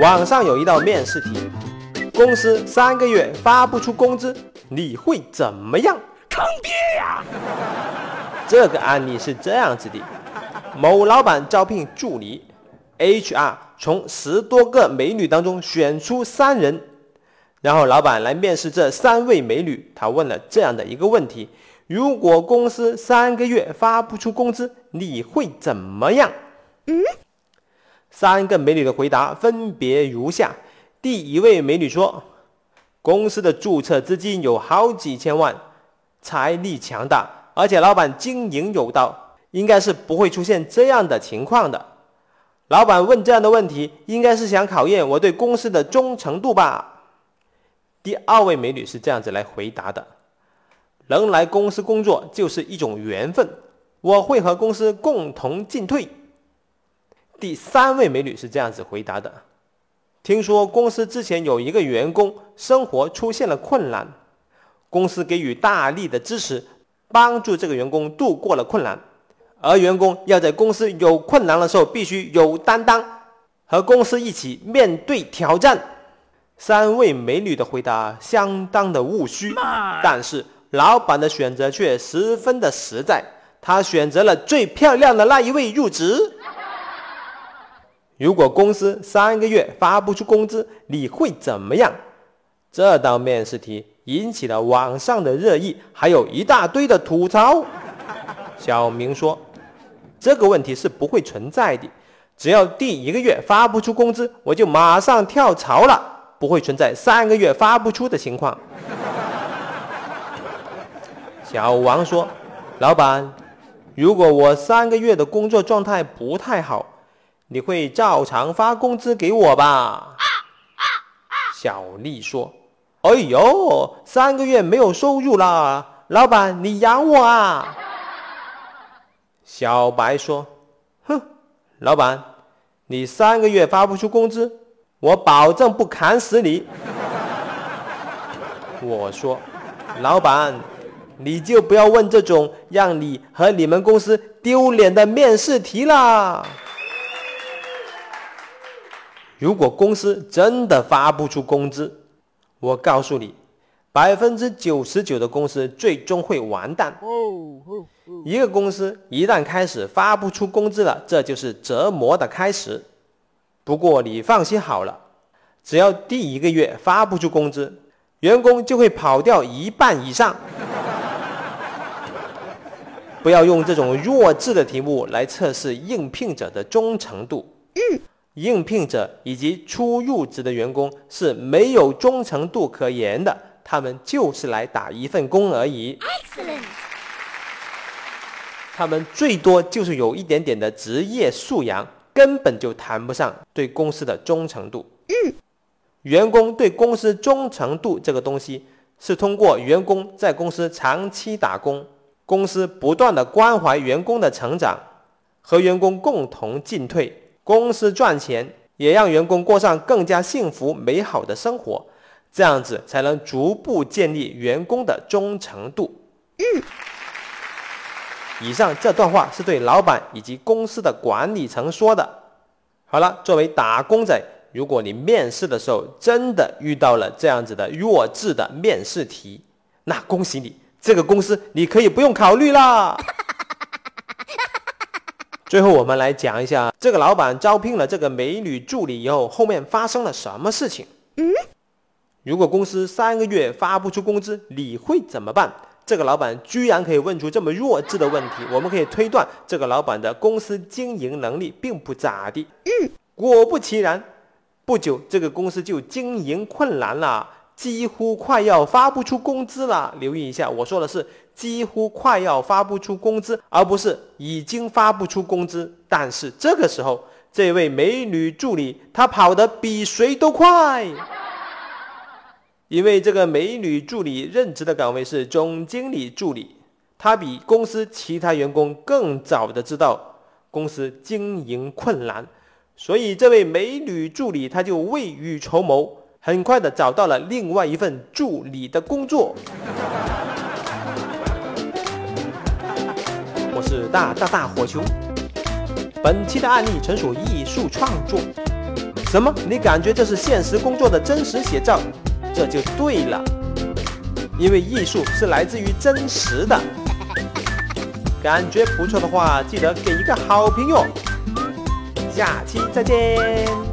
网上有一道面试题：公司三个月发不出工资，你会怎么样？坑爹呀！这个案例是这样子的：某老板招聘助理，HR 从十多个美女当中选出三人，然后老板来面试这三位美女。他问了这样的一个问题：如果公司三个月发不出工资，你会怎么样？嗯，三个美女的回答分别如下：第一位美女说，公司的注册资金有好几千万。财力强大，而且老板经营有道，应该是不会出现这样的情况的。老板问这样的问题，应该是想考验我对公司的忠诚度吧。第二位美女是这样子来回答的：能来公司工作就是一种缘分，我会和公司共同进退。第三位美女是这样子回答的：听说公司之前有一个员工生活出现了困难。公司给予大力的支持，帮助这个员工度过了困难，而员工要在公司有困难的时候必须有担当，和公司一起面对挑战。三位美女的回答相当的务虚，但是老板的选择却十分的实在，他选择了最漂亮的那一位入职。如果公司三个月发不出工资，你会怎么样？这道面试题。引起了网上的热议，还有一大堆的吐槽。小明说：“这个问题是不会存在的，只要第一个月发不出工资，我就马上跳槽了，不会存在三个月发不出的情况。”小王说：“老板，如果我三个月的工作状态不太好，你会照常发工资给我吧？”小丽说。哎呦，三个月没有收入了，老板你养我啊！小白说：“哼，老板，你三个月发不出工资，我保证不砍死你。”我说：“老板，你就不要问这种让你和你们公司丢脸的面试题了。如果公司真的发不出工资，”我告诉你，百分之九十九的公司最终会完蛋。一个公司一旦开始发不出工资了，这就是折磨的开始。不过你放心好了，只要第一个月发不出工资，员工就会跑掉一半以上。不要用这种弱智的题目来测试应聘者的忠诚度。应聘者以及初入职的员工是没有忠诚度可言的，他们就是来打一份工而已。他们最多就是有一点点的职业素养，根本就谈不上对公司的忠诚度。员工对公司忠诚度这个东西，是通过员工在公司长期打工，公司不断的关怀员工的成长，和员工共同进退。公司赚钱，也让员工过上更加幸福美好的生活，这样子才能逐步建立员工的忠诚度。嗯，以上这段话是对老板以及公司的管理层说的。好了，作为打工仔，如果你面试的时候真的遇到了这样子的弱智的面试题，那恭喜你，这个公司你可以不用考虑啦。最后，我们来讲一下这个老板招聘了这个美女助理以后，后面发生了什么事情。嗯，如果公司三个月发不出工资，你会怎么办？这个老板居然可以问出这么弱智的问题，我们可以推断这个老板的公司经营能力并不咋地。嗯，果不其然，不久这个公司就经营困难了。几乎快要发不出工资了。留意一下，我说的是几乎快要发不出工资，而不是已经发不出工资。但是这个时候，这位美女助理她跑得比谁都快，因为这个美女助理任职的岗位是总经理助理，她比公司其他员工更早的知道公司经营困难，所以这位美女助理她就未雨绸缪。很快的找到了另外一份助理的工作。我是大大大火球。本期的案例纯属艺术创作，什么？你感觉这是现实工作的真实写照？这就对了，因为艺术是来自于真实的。感觉不错的话，记得给一个好评哟。下期再见。